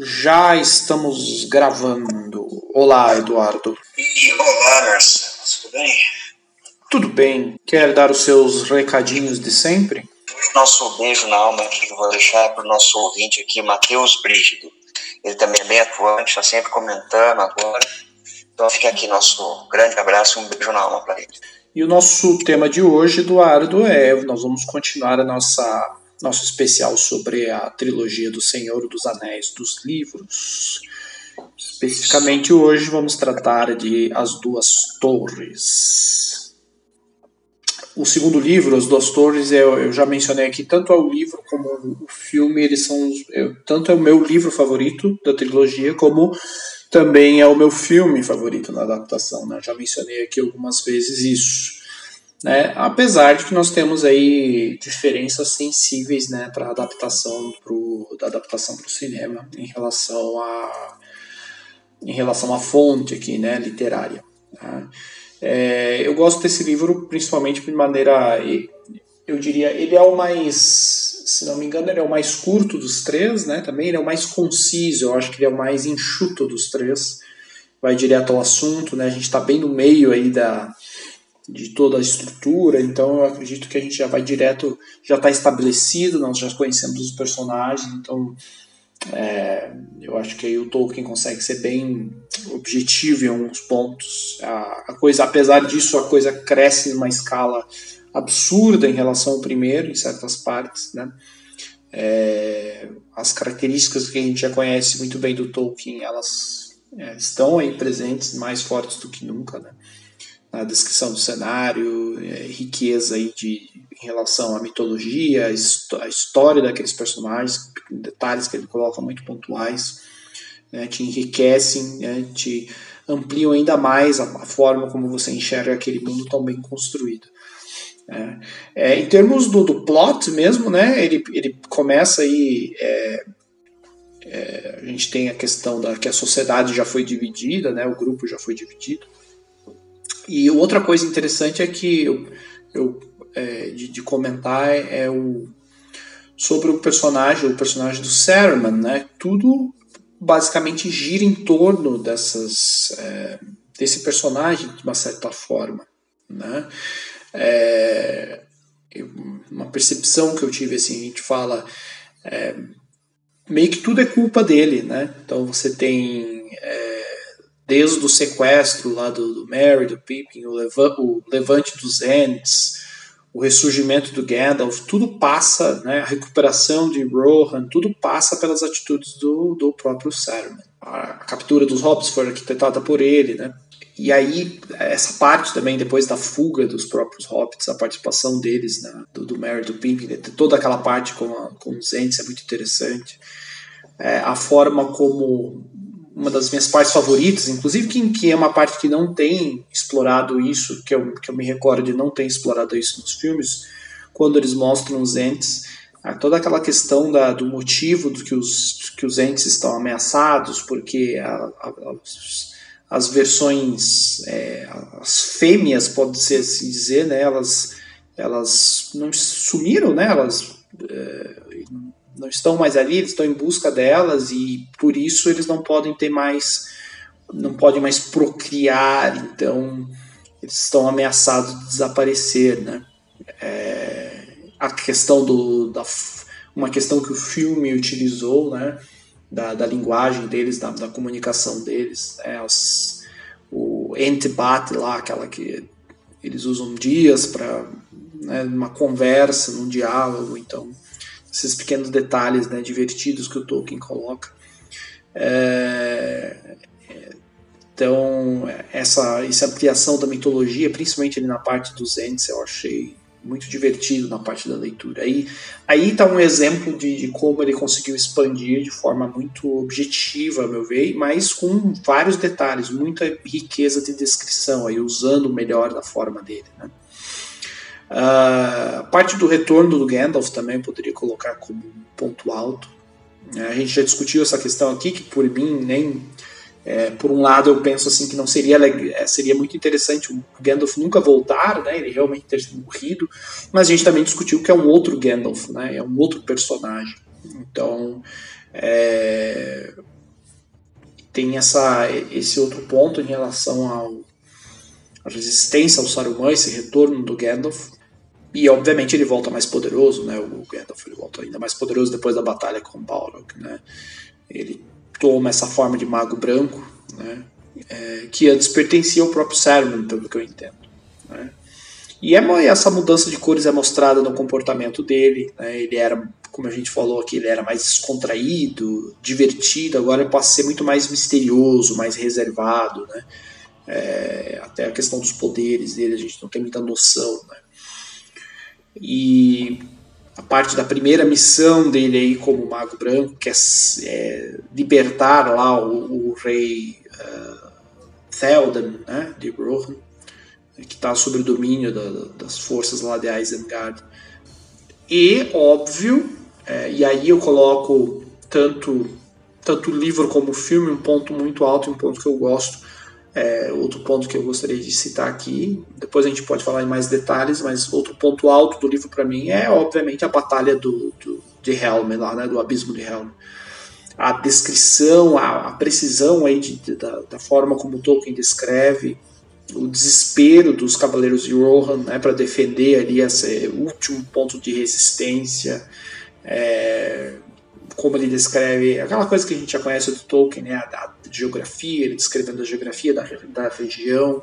Já estamos gravando. Olá, Eduardo. E olá, Marcelo. Tudo bem? Tudo bem. Quer dar os seus recadinhos de sempre? Nosso beijo na alma aqui que eu vou deixar para o nosso ouvinte aqui, Matheus Brígido. Ele também é bem atuante, está sempre comentando agora. Então fica aqui nosso grande abraço e um beijo na alma para ele. E o nosso tema de hoje, Eduardo, é nós vamos continuar a nossa nosso especial sobre a trilogia do Senhor dos Anéis dos livros. Especificamente hoje vamos tratar de As Duas Torres. O segundo livro, As Duas Torres, eu, eu já mencionei aqui, tanto é o livro como o filme, eles são eu, tanto é o meu livro favorito da trilogia, como também é o meu filme favorito na adaptação. Né? Já mencionei aqui algumas vezes isso. Né? Apesar de que nós temos aí diferenças sensíveis né, para adaptação pro, da adaptação para o cinema em relação a em relação à fonte aqui, né, literária. Tá? É, eu gosto desse livro principalmente de maneira, eu diria, ele é o mais, se não me engano, ele é o mais curto dos três, né? Também ele é o mais conciso. Eu acho que ele é o mais enxuto dos três. Vai direto ao assunto, né? A gente está bem no meio aí da de toda a estrutura, então eu acredito que a gente já vai direto, já está estabelecido, nós já conhecemos os personagens, então é, eu acho que aí o Tolkien consegue ser bem objetivo em alguns pontos. A, a, coisa, apesar disso, a coisa cresce numa escala absurda em relação ao primeiro, em certas partes, né? É, as características que a gente já conhece muito bem do Tolkien, elas é, estão aí presentes, mais fortes do que nunca, né? Na descrição do cenário, é, riqueza aí de, em relação à mitologia, a história daqueles personagens, detalhes que ele coloca muito pontuais, né, te enriquecem, né, te ampliam ainda mais a, a, forma como você enxerga aquele mundo tão bem construído. É, é, em termos do, do, plot mesmo, né, ele, ele começa aí. É, é, a gente tem a questão da que a sociedade já foi dividida, né, o grupo já foi dividido. E outra coisa interessante é que eu, eu é, de, de, comentar é, o sobre o personagem, o personagem do Saruman, né? Tudo basicamente gira em torno dessas é, desse personagem de uma certa forma, né? É, uma percepção que eu tive assim, a gente fala é, meio que tudo é culpa dele, né? Então você tem desde o sequestro lá do, do Merry, do Pippin, o, leva, o levante dos Ents, o ressurgimento do Gandalf, tudo passa, né, a recuperação de Rohan, tudo passa pelas atitudes do, do próprio Saruman. A captura dos Hobbits foi arquitetada por ele, né? E aí, essa parte também, depois da fuga dos próprios Hobbits, a participação deles, né, do, do Merry, do Pippin, toda aquela parte com, a, com os Ents é muito interessante. É, a forma como uma das minhas partes favoritas, inclusive que, que é uma parte que não tem explorado isso, que eu, que eu me recordo de não ter explorado isso nos filmes, quando eles mostram os entes, toda aquela questão da, do motivo do que os, que os entes estão ameaçados, porque a, a, as, as, versões, é, as fêmeas, pode ser assim dizer, né, elas, elas não sumiram, né, elas é, não estão mais ali, eles estão em busca delas e por isso eles não podem ter mais, não podem mais procriar, então eles estão ameaçados de desaparecer, né? É, a questão do, da, uma questão que o filme utilizou, né? Da, da linguagem deles, da, da comunicação deles, né? As, o entebate lá, aquela que eles usam dias para né, uma conversa, num diálogo, então esses pequenos detalhes né, divertidos que o Tolkien coloca. É, então, essa, essa ampliação da mitologia, principalmente ali na parte dos Ents, eu achei muito divertido na parte da leitura. Aí aí está um exemplo de, de, como ele conseguiu expandir de forma muito objetiva, a meu ver, mas com vários detalhes, muita riqueza de descrição, aí usando melhor da forma dele. Né? Uh, parte do retorno do Gandalf também poderia colocar como um ponto alto. Uh, a gente já discutiu essa questão aqui, que por mim nem. É, por um lado, eu penso assim que não seria é, seria muito interessante o Gandalf nunca voltar, né? Ele realmente ter morrido, mas a gente também discutiu que é um outro Gandalf, né? É um outro personagem. Então, é, tem essa, esse outro ponto em relação ao, resistência ao Saruman, esse retorno do Gandalf. E obviamente ele volta mais poderoso, né? O Gandalf ele volta ainda mais poderoso depois da batalha com Balrog, né? Ele toma essa forma de mago branco, né? É, que antes pertencia ao próprio Saruman, pelo que eu entendo. Né? E é, essa mudança de cores é mostrada no comportamento dele. Né? Ele era, como a gente falou aqui, ele era mais descontraído, divertido. Agora ele passa a ser muito mais misterioso, mais reservado. Né? É, até a questão dos poderes dele a gente não tem muita noção. Né? E a parte da primeira missão dele aí como Mago Branco, que é, é libertar lá o, o rei uh, né, de Rohan, que está sob o domínio da, das forças lá de Isengard. E, óbvio, é, e aí eu coloco tanto, tanto o livro como o filme, um ponto muito alto um ponto que eu gosto. É, outro ponto que eu gostaria de citar aqui, depois a gente pode falar em mais detalhes, mas outro ponto alto do livro para mim é, obviamente, a batalha do, do, de Helm, lá, né, do abismo de Helm. A descrição, a, a precisão aí de, de, da, da forma como Tolkien descreve, o desespero dos Cavaleiros de Rohan né, para defender ali esse último ponto de resistência, é, como ele descreve aquela coisa que a gente já conhece do Tolkien, né, a, a geografia, ele descrevendo a geografia da, da região,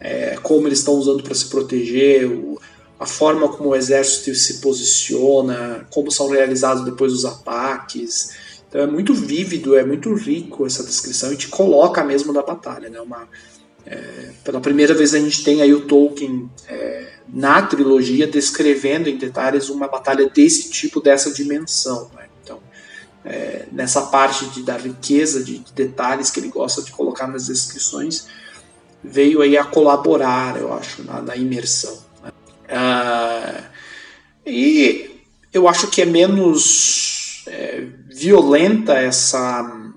é, como eles estão usando para se proteger, o, a forma como o exército se posiciona, como são realizados depois os ataques. Então é muito vívido, é muito rico essa descrição e te coloca mesmo na batalha, né? Uma, é, pela primeira vez a gente tem aí o Tolkien é, na trilogia descrevendo em detalhes uma batalha desse tipo, dessa dimensão. Né? É, nessa parte de, da riqueza de, de, detalhes que ele gosta de colocar nas descrições, veio aí a colaborar, eu acho, na, na imersão. Né? Ah, e eu acho que é menos é, violenta essa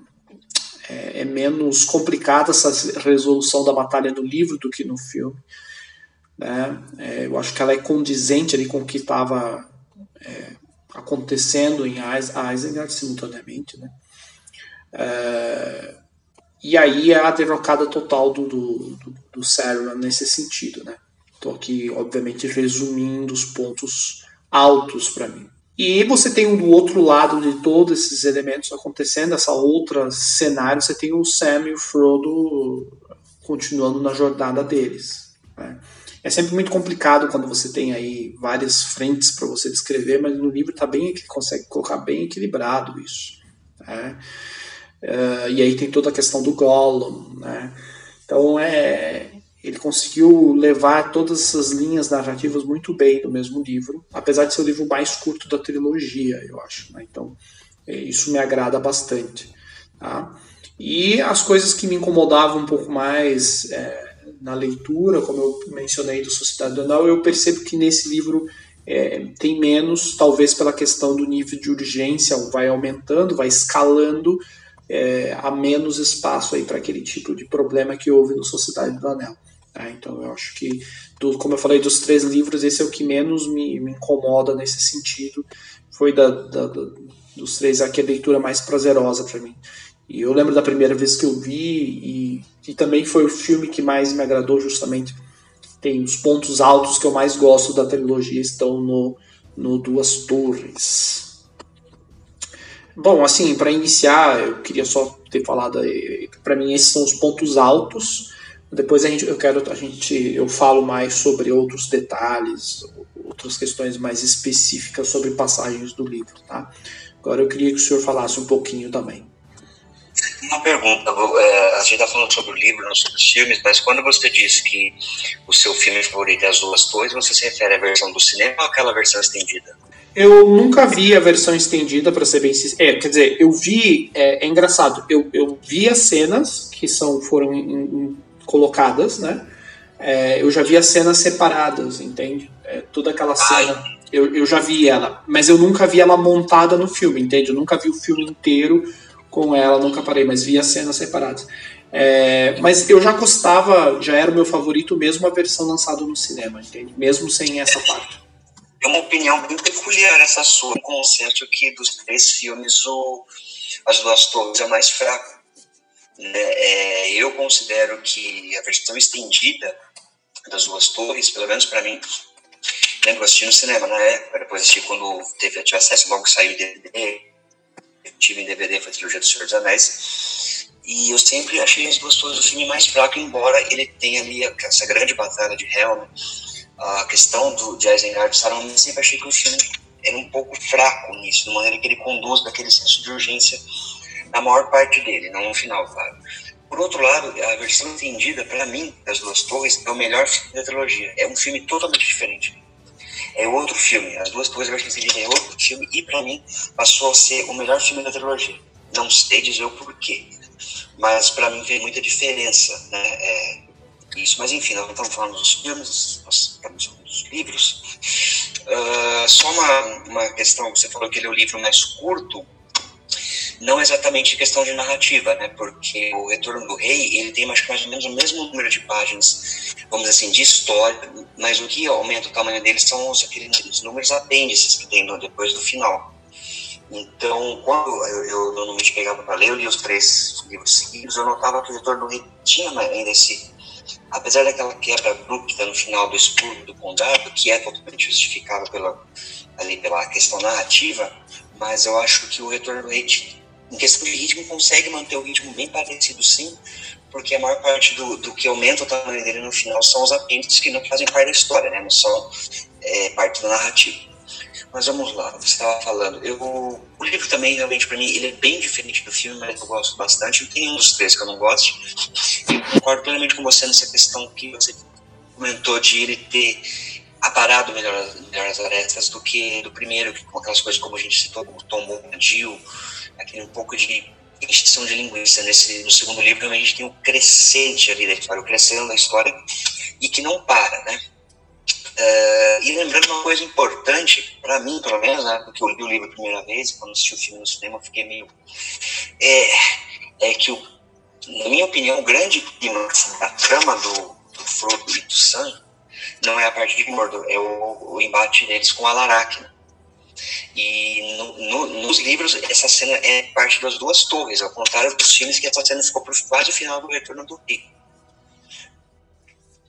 é, é, menos complicada essa resolução da batalha no livro do que no filme. Né? É, eu acho que ela é condizente ali com o que estava é, acontecendo em Isengard simultaneamente. Né? É, e aí é a derrocada total do, do, do, do Saruman nesse sentido. Né? Estou aqui, obviamente, resumindo os pontos altos para mim. E você tem do outro lado de todos esses elementos acontecendo, essa outra cenário, você tem o Sam e o Frodo continuando na jornada deles. Né? É sempre muito complicado quando você tem aí várias frentes para você descrever, mas no livro tá bem, consegue colocar bem equilibrado isso. Né? Uh, e aí tem toda a questão do Gollum, né? Então é, ele conseguiu levar todas essas linhas narrativas muito bem no mesmo livro, apesar de ser o livro mais curto da trilogia, eu acho. Né? Então, é, isso me agrada bastante. Tá? E as coisas que me incomodavam um pouco mais é, na leitura, como eu mencionei do Sociedade do Anel, eu percebo que nesse livro é, tem menos, talvez pela questão do nível de urgência, vai aumentando, vai escalando, é, há menos espaço aí para aquele tipo de problema que houve no Sociedade do Anel. Tá? Então eu acho que, do, como eu falei, dos três livros, esse é o que menos me, me incomoda nesse sentido. Foi da, da, da, dos três aqui a leitura mais prazerosa para mim. E eu lembro da primeira vez que eu vi, e, e também foi o filme que mais me agradou, justamente. Tem os pontos altos que eu mais gosto da trilogia estão no, no Duas Torres. Bom, assim, para iniciar, eu queria só ter falado, para mim esses são os pontos altos. Depois a gente, eu quero, a gente, eu falo mais sobre outros detalhes, outras questões mais específicas sobre passagens do livro, tá? Agora eu queria que o senhor falasse um pouquinho também. Uma pergunta, é, a gente está falando sobre o livro, não sobre os filmes, mas quando você disse que o seu filme favorito é As Duas Torres, você se refere à versão do cinema ou àquela versão estendida? Eu nunca vi a versão estendida, para ser bem sincero. É, quer dizer, eu vi. É, é, engraçado, eu, eu vi as cenas que são, foram em, em, colocadas, né? É, eu já vi as cenas separadas, entende? É, toda aquela cena, eu, eu já vi ela, mas eu nunca vi ela montada no filme, entende? Eu nunca vi o filme inteiro com ela, nunca parei, mas vi as cenas separadas. É, mas eu já gostava, já era o meu favorito mesmo a versão lançada no cinema, entende? Mesmo sem essa parte. É uma opinião bem peculiar essa sua, um consenso que dos três filmes o As Duas Torres é mais fraco. Né? É, eu considero que a versão estendida das duas torres, pelo menos para mim, lembro assistindo no cinema na época, depois assisti quando teve, acesso logo saiu em DVD, tive em DVD, foi a trilogia do Senhor dos Anéis, e eu sempre achei as duas torres do filme mais fraco, embora ele tenha ali essa grande batalha de Helm, a questão do, de Isengard e Saruman, eu sempre achei que o filme era um pouco fraco nisso, de maneira que ele conduz daquele senso de urgência na maior parte dele, não no final, claro. Por outro lado, a versão entendida, para mim, das Duas Torres, é o melhor filme da trilogia. É um filme totalmente diferente. É outro filme. As Duas Torres, a versão entendida, é outro filme e, para mim, passou a ser o melhor filme da trilogia. Não sei dizer o porquê, mas para mim fez muita diferença, né? É, isso, mas enfim, nós estamos falando dos filmes, nós estamos falando dos livros. Uh, só uma, uma questão, você falou que ele é o livro mais curto, não exatamente questão de narrativa, né? Porque o Retorno do Rei, ele tem mais, ou menos o mesmo número de páginas, vamos dizer assim, de história, mas o que aumenta o tamanho deles são os, aqueles números apêndices que tem depois do final. Então, quando eu, eu normalmente pegava para ler, eu li os três livros seguidos, eu notava que o Retorno do Rei tinha ainda esse apesar daquela quebra abrupta no final do escudo do condado, que é totalmente justificada pela, ali pela questão narrativa, mas eu acho que o Retorno do Rei em questão de ritmo, consegue manter o ritmo bem parecido, sim, porque a maior parte do, do que aumenta o tamanho dele no final são os apêndices que não fazem parte da história, né? não são é, parte da narrativa. Mas vamos lá, você estava falando. Eu, o livro também, realmente, para mim, ele é bem diferente do filme, mas eu gosto bastante. Não tem nenhum dos três que eu não goste. E concordo plenamente com você nessa questão que você comentou de ele ter aparado melhor, melhor as arestas do que do primeiro, com aquelas coisas como a gente citou, como Tom Bombadil, aquele um pouco de extinção de linguiça. Nesse, no segundo livro, a gente tem um crescente ali da história, o crescendo da história, e que não para, né? Uh, e lembrando uma coisa importante, para mim, pelo menos, né, porque eu li o livro a primeira vez, quando assisti o filme no cinema, eu fiquei meio. É, é que, o, na minha opinião, o grande clima da trama do, do Frodo e do Sam não é a parte de Mordor, é o, o embate deles com a Laracna. E no, no, nos livros, essa cena é parte das duas torres, ao contrário dos filmes, que essa cena ficou quase o final do Retorno do Rei.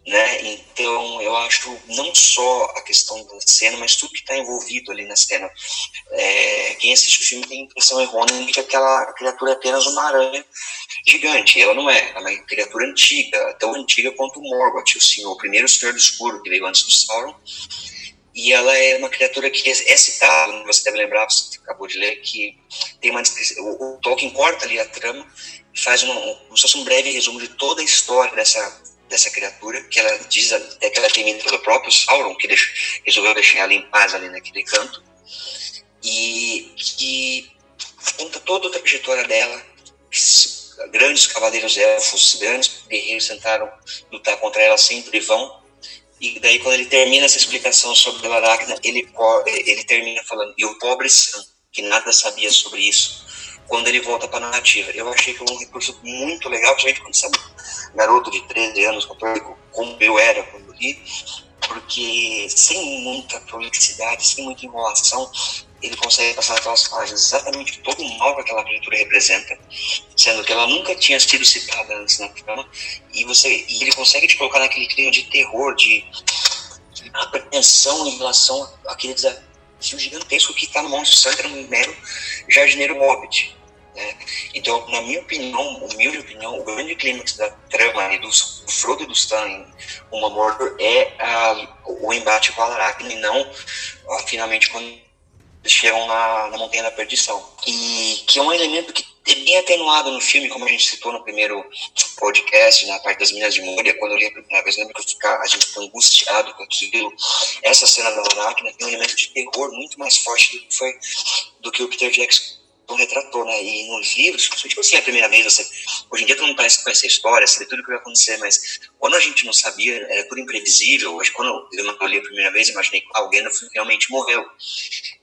Né? Então, eu acho não só a questão da cena, mas tudo que está envolvido ali na cena. É, quem assiste o filme tem a impressão errônea de que aquela criatura é apenas uma aranha gigante. Ela não é, ela é uma criatura antiga, tão antiga quanto o Morgoth, o, senhor, o primeiro Senhor do Escuro, que veio antes do Sauron e ela é uma criatura que é citada, você deve lembrar, você acabou de ler, que tem uma o, o Tolkien corta ali a trama faz uma, um, como se fosse um breve resumo de toda a história dessa, dessa criatura, que ela diz até que ela é temida pelo próprio Sauron, que deixa, resolveu deixar ela em paz ali naquele canto, e que conta toda a trajetória dela, grandes cavaleiros elfos, grandes guerreiros tentaram lutar contra ela, sempre vão, e daí, quando ele termina essa explicação sobre a Aracna, ele, ele termina falando, e o pobre Sam, que nada sabia sobre isso, quando ele volta para a narrativa. Eu achei que foi um recurso muito legal, principalmente quando você é garoto de 13 anos, como eu era quando li, porque sem muita prolixidade, sem muita enrolação, ele consegue passar naquelas páginas exatamente todo o mal que aquela criatura representa, sendo que ela nunca tinha sido citada antes na trama, e, você, e ele consegue te colocar naquele clima de terror, de, de apreensão em relação àquele desafio gigantesco que está no Monte Santo, um mero jardineiro hobbit. Né? Então, na minha opinião, humilde opinião, o grande clímax da trama e do, do Frodo e do Stan em Uma Mordor é a, o embate com a Aracne, não a, finalmente quando chegam na, na Montanha da Perdição. E que é um elemento que é bem atenuado no filme, como a gente citou no primeiro podcast, na parte das Minas de Moria, quando eu li a primeira vez, lembro que eu ficar, a gente ficou angustiado com aquilo. Essa cena da Aracna tem um elemento de terror muito mais forte do que, foi, do que o Peter Jackson retratou, né? E nos livros, tipo assim, a primeira vez, você, hoje em dia todo mundo parece conhecer a história, sabe tudo o que vai acontecer, mas quando a gente não sabia, era tudo imprevisível. Hoje, quando eu não li a primeira vez, imaginei que alguém realmente morreu.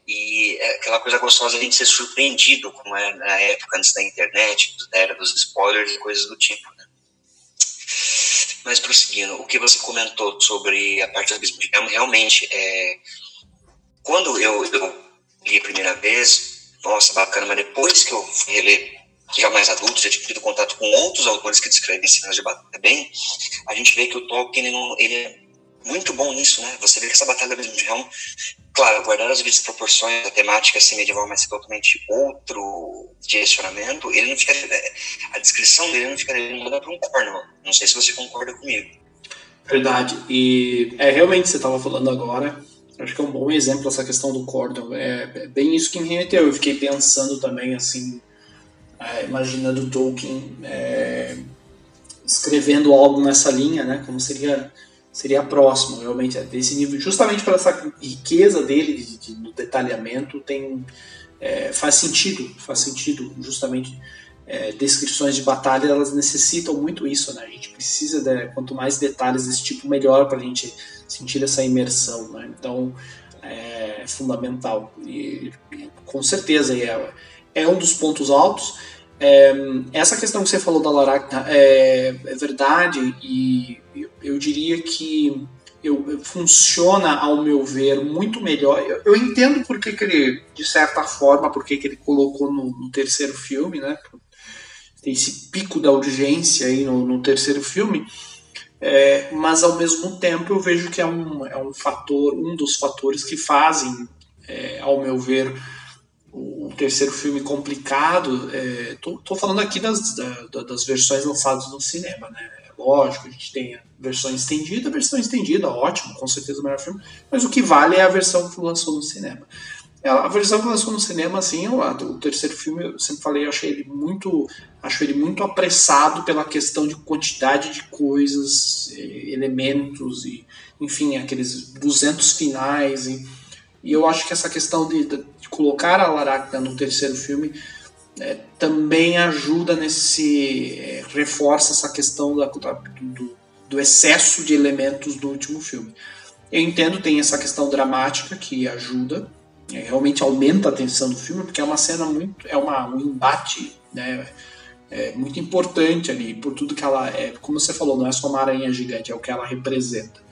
E é aquela coisa gostosa de a gente ser surpreendido, como é na época antes da internet, da era dos spoilers e coisas do tipo, né? Mas prosseguindo, o que você comentou sobre a parte do abismo de realmente, é, quando eu, eu li a primeira vez, nossa, bacana, mas depois que eu fui reler já mais adulto, já tido contato com outros autores que descrevem cenas de batalha bem, a gente vê que o Tolkien ele, ele é muito bom nisso, né? Você vê que essa batalha mesmo de Helm, claro, guardar as devidas proporções, a temática assim, medieval, mas totalmente outro direcionamento, ele não fica, a descrição dele não fica muda para um Cornwall. Não sei se você concorda comigo. Verdade. E é realmente você estava falando agora. Acho que é um bom exemplo essa questão do Cordon. É, é bem isso que me remeteu. Eu fiquei pensando também assim, é, imaginando Tolkien é, escrevendo algo nessa linha, né? Como seria seria próximo, realmente, é desse nível, justamente pela essa riqueza dele de, de, do detalhamento, tem faz sentido, faz sentido, justamente é, descrições de batalha elas necessitam muito isso, né? A gente precisa de quanto mais detalhes desse tipo melhor para a gente sentir essa imersão, né? Então é, é fundamental e, e, com certeza é, é um dos pontos altos. É, essa questão que você falou da Laracna é, é verdade e eu, eu diria que eu, funciona, ao meu ver, muito melhor. Eu, eu entendo porque que ele, de certa forma, porque que ele colocou no, no, terceiro filme, né? Tem esse pico da urgência aí no, no terceiro filme, é, mas ao mesmo tempo eu vejo que é um, é um fator, um dos fatores que fazem, é, ao meu ver, o terceiro filme complicado. É, tô, tô, falando aqui das, da, das versões lançadas no cinema, né? É lógico, a gente tem a versão estendida, a versão estendida, ótimo, com certeza o melhor filme, mas o que vale é a versão que lançou no cinema. A versão que lançou no cinema, assim, o terceiro filme, eu sempre falei, eu achei ele muito, acho ele muito apressado pela questão de quantidade de coisas, elementos e, enfim, aqueles 200 finais e e eu acho que essa questão de, de colocar a Laracna no terceiro filme é, também ajuda nesse. É, reforça essa questão da, da, do, do, excesso de elementos do último filme. Eu entendo, tem essa questão dramática que ajuda, é, realmente aumenta a tensão do filme, porque é uma cena muito. é uma, um embate né, é, muito importante ali, por tudo que ela é. Como você falou, não é só uma aranha gigante, é o que ela representa.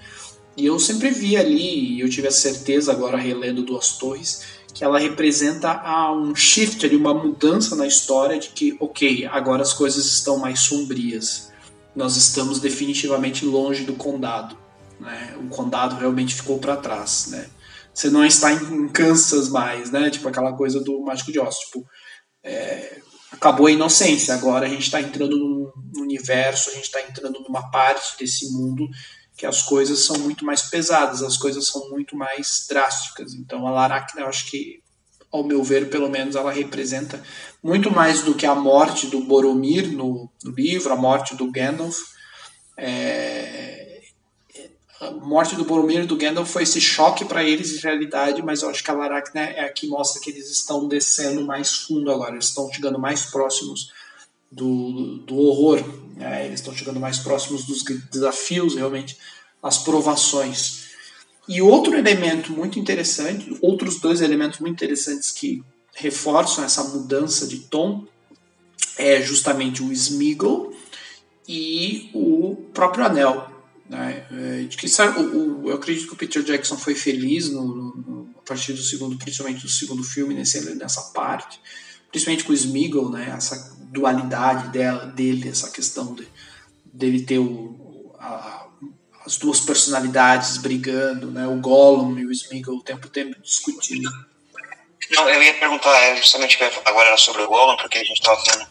E eu sempre vi ali, e eu tive a certeza agora relendo Duas Torres, que ela representa um shift ali, uma mudança na história de que, ok, agora as coisas estão mais sombrias. Nós estamos definitivamente longe do condado. Né? O condado realmente ficou para trás. Né? Você não está em Kansas mais, né? Tipo aquela coisa do Mágico de Oz. Tipo, é, acabou a inocência. Agora a gente está entrando num universo, a gente está entrando numa parte desse mundo que as coisas são muito mais pesadas, as coisas são muito mais drásticas. Então a Laracna, eu acho que, ao meu ver, pelo menos, ela representa muito mais do que a morte do Boromir no, no livro, a morte do Gandalf. É, a morte do Boromir e do Gandalf foi esse choque para eles de realidade, mas eu acho que a Laracna é a que mostra que eles estão descendo mais fundo agora, eles estão chegando mais próximos do, do horror. Né? Eles estão chegando mais próximos dos desafios, realmente, as provações. E outro elemento muito interessante, outros dois elementos muito interessantes que reforçam essa mudança de tom é justamente o Smeagol e o próprio Anel. Né? É, de que, sabe, o, o, eu acredito que o Peter Jackson foi feliz no, no, a partir do segundo, principalmente do segundo filme, nesse, nessa parte, principalmente com o Smeagol, né? essa dualidade dela, dele, essa questão de, dele ter o, a, as duas personalidades brigando, né? O Gollum e o Smeagol o tempo tempo discutindo. Não, eu ia perguntar é, justamente agora sobre o Gollum, porque a gente estava falando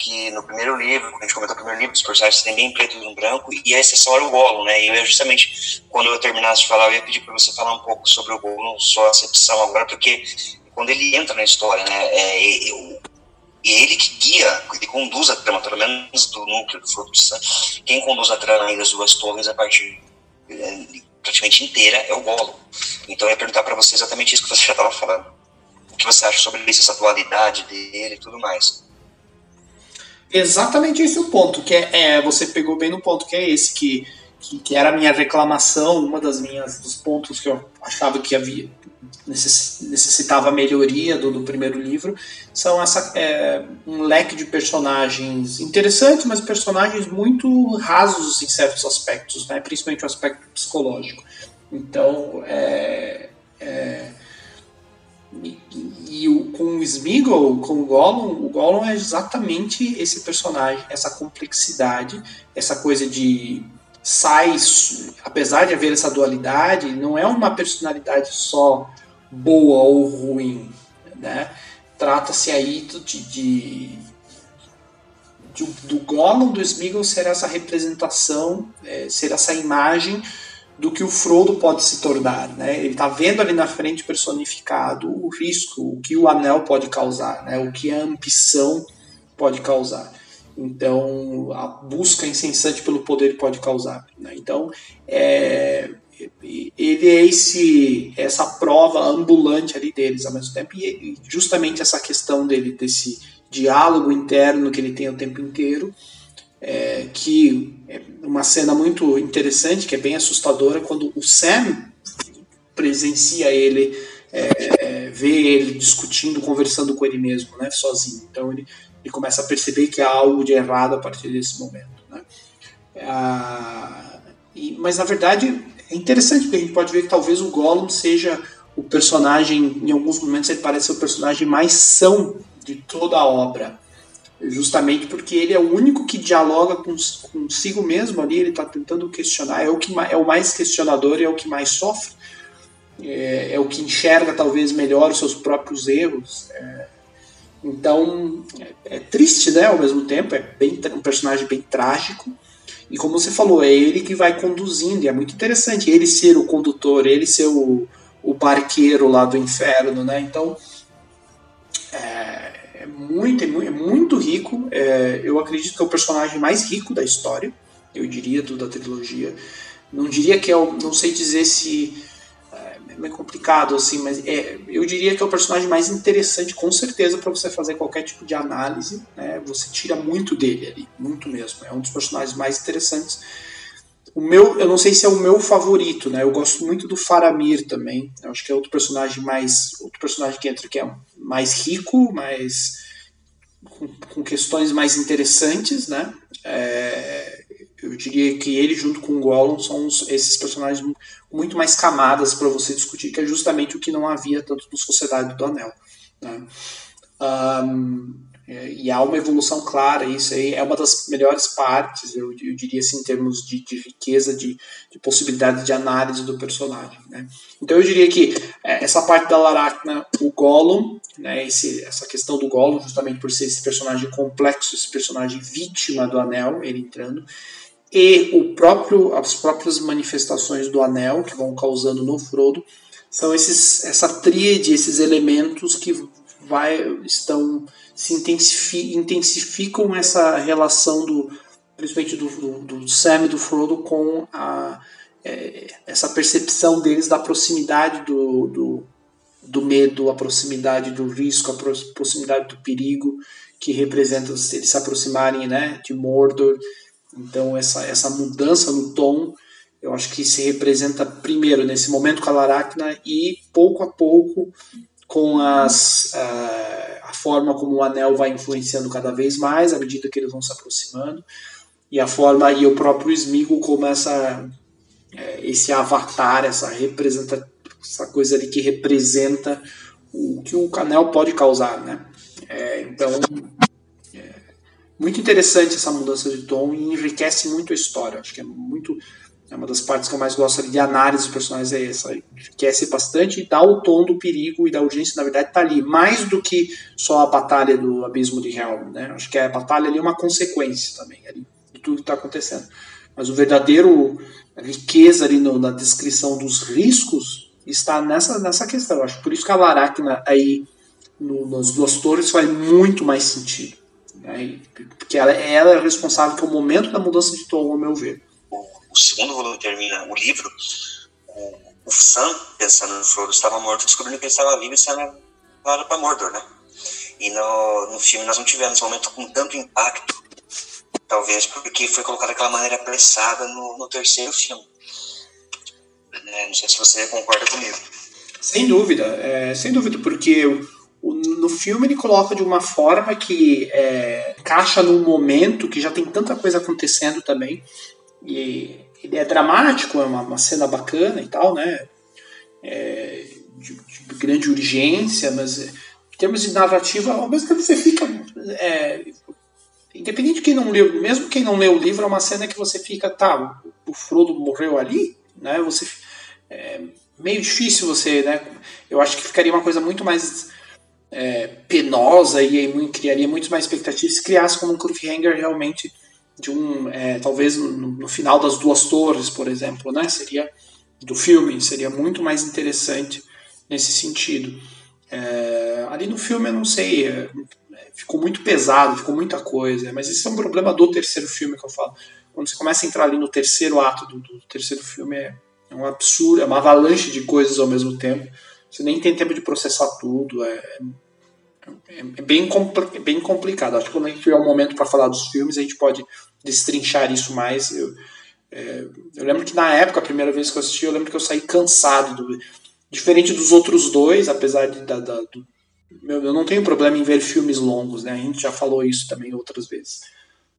que no primeiro livro, quando a gente comentou o primeiro livro, os personagens têm bem preto e branco, e a exceção era o Gollum, né? E eu justamente, quando eu terminasse de falar, eu ia pedir para você falar um pouco sobre o Gollum, só a acepção agora, porque quando ele entra na história, né? É, eu, e é ele que guia, ele conduz a trama, pelo menos do núcleo do Fruto de Sangue. Quem conduz a trama das duas torres a partir é, praticamente inteira é o Golo. Então eu ia perguntar para você exatamente isso que você já estava falando. O que você acha sobre isso, essa atualidade dele e tudo mais? Exatamente esse é o ponto, que é, é, você pegou bem no ponto, que é esse, que, que, que, era a minha reclamação, uma das minhas dos pontos que eu achava que havia necessitava melhoria do, do primeiro livro, são essa, é, um leque de personagens interessantes, mas personagens muito rasos em certos aspectos, né? principalmente o aspecto psicológico. Então, é, é, e, e com o Smeagol, com o Gollum, o Gollum é exatamente esse personagem, essa complexidade, essa coisa de sai, apesar de haver essa dualidade, não é uma personalidade só boa ou ruim, né? Trata-se aí de, de, de, do Gollum do Smeagol ser essa representação, é, ser essa imagem do que o Frodo pode se tornar. Né? Ele está vendo ali na frente personificado o risco, o que o anel pode causar, né? o que a ambição pode causar. Então, a busca incessante pelo poder pode causar. Né? Então, é, ele é esse, essa prova ambulante ali deles ao mesmo tempo, e justamente essa questão dele, desse diálogo interno que ele tem o tempo inteiro, é, que uma cena muito interessante, que é bem assustadora, quando o Sam presencia ele, é, vê ele discutindo, conversando com ele mesmo, né, sozinho. Então ele, ele começa a perceber que há algo de errado a partir desse momento. Né. Ah, e, mas na verdade é interessante porque a gente pode ver que talvez o Gollum seja o personagem, em alguns momentos ele parece ser o personagem mais são de toda a obra justamente porque ele é o único que dialoga com, consigo mesmo ali, ele está tentando questionar, é o que é o mais questionador e é o que mais sofre, é, é o que enxerga talvez melhor os seus próprios erros. É, então é, é, triste, né? Ao mesmo tempo, é bem, um personagem bem trágico. E como você falou, é ele que vai conduzindo, e é muito interessante ele ser o condutor, ele ser o, o barqueiro lá do inferno, né? Então, é, muito, é muito, é muito rico. É, eu acredito que é o personagem mais rico da história, eu diria, do, da trilogia. Não diria que é o. Não sei dizer se. É, é complicado, assim, mas é, eu diria que é o personagem mais interessante, com certeza, para você fazer qualquer tipo de análise. Né? Você tira muito dele ali, muito mesmo. É um dos personagens mais interessantes o meu, eu não sei se é o meu favorito, né? Eu gosto muito do Faramir também. Eu acho que é outro personagem mais, outro personagem que entra que é mais rico, mais com, com questões mais interessantes, né? É, eu diria que ele junto com o Gollum são os, esses personagens muito mais camadas para você discutir, que é justamente o que não havia tanto no Sociedade do Anel. Né? Um, é, e há uma evolução clara, isso aí é uma das melhores partes, eu, eu diria assim, em termos de, de riqueza, de, de, possibilidade de análise do personagem. Né? Então eu diria que é, essa parte da Laracna, o Gollum, né, esse, essa questão do Gollum, justamente por ser esse personagem complexo, esse personagem vítima do Anel, ele entrando, e o próprio, as próprias manifestações do Anel, que vão causando no Frodo, são esses, essa tríade, esses elementos que vai, estão se intensificam essa relação do principalmente do, do, do Sam e do Frodo com a, é, essa percepção deles da proximidade do, do, do, medo, a proximidade do risco, a proximidade do perigo que representa eles se aproximarem né, de Mordor. Então essa, essa mudança no tom eu acho que se representa primeiro nesse momento com a Laracna e pouco a pouco com as, uh, a forma como o anel vai influenciando cada vez mais à medida que eles vão se aproximando e a forma e o próprio Smigo como essa uh, esse avatar, essa representa essa coisa ali que representa o que o anel pode causar, né? É, então é muito interessante essa mudança de tom e enriquece muito a história. Acho que é muito é uma das partes que eu mais gosto de análise dos personagens é essa. Enriquece bastante e dá o tom do perigo e da urgência, na verdade, está ali. Mais do que só a batalha do abismo de Helm. Né? Acho que a batalha ali é uma consequência também ali, de tudo que está acontecendo. Mas o verdadeiro riqueza ali no, na descrição dos riscos está nessa, nessa questão. Acho por isso que a Laracna aí no, nas duas torres faz muito mais sentido. Né? Porque ela, ela é responsável pelo momento da mudança de tom, ao meu ver o segundo volume termina o livro, o, o Sam, pensando no Frodo, estava morto, descobrindo que ele estava vivo e sendo levado para Mordor, né? E no, no filme nós não tivemos esse momento com tanto impacto, talvez porque foi colocado daquela maneira apressada no, no terceiro filme. Né? Não sei se você concorda comigo. Sem dúvida, é, sem dúvida, porque o, no filme ele coloca de uma forma que é, encaixa num momento que já tem tanta coisa acontecendo também, e ele é dramático, é uma, uma cena bacana e tal, né? É, de, de, grande urgência, mas termos de narrativa, ao mesmo tempo você fica. É, independente de quem não leu, mesmo quem não leu o livro, é uma cena que você fica, tá, o Frodo morreu ali, né? Você. É meio difícil você, né? Eu acho que ficaria uma coisa muito mais é, penosa e criaria muito mais expectativas se criasse como um cliffhanger realmente de um, é, talvez no, no, final das duas torres, por exemplo, né? Seria do filme, seria muito mais interessante nesse sentido. É, ali no filme eu não sei, é, ficou muito pesado, ficou muita coisa, mas esse é um problema do terceiro filme que eu falo. Quando você começa a entrar ali no terceiro ato do, do terceiro filme, é, é um absurdo, é uma avalanche de coisas ao mesmo tempo. Você nem tem tempo de processar tudo. É, é, é bem, compl bem complicado. Acho que quando a gente tiver um momento para falar dos filmes, a gente pode destrinchar isso mais. Eu, é, eu lembro que na época, a primeira vez que eu assisti, eu lembro que eu saí cansado. Do, diferente dos outros dois, apesar de, da, da do, eu não tenho problema em ver filmes longos, né? A gente já falou isso também outras vezes.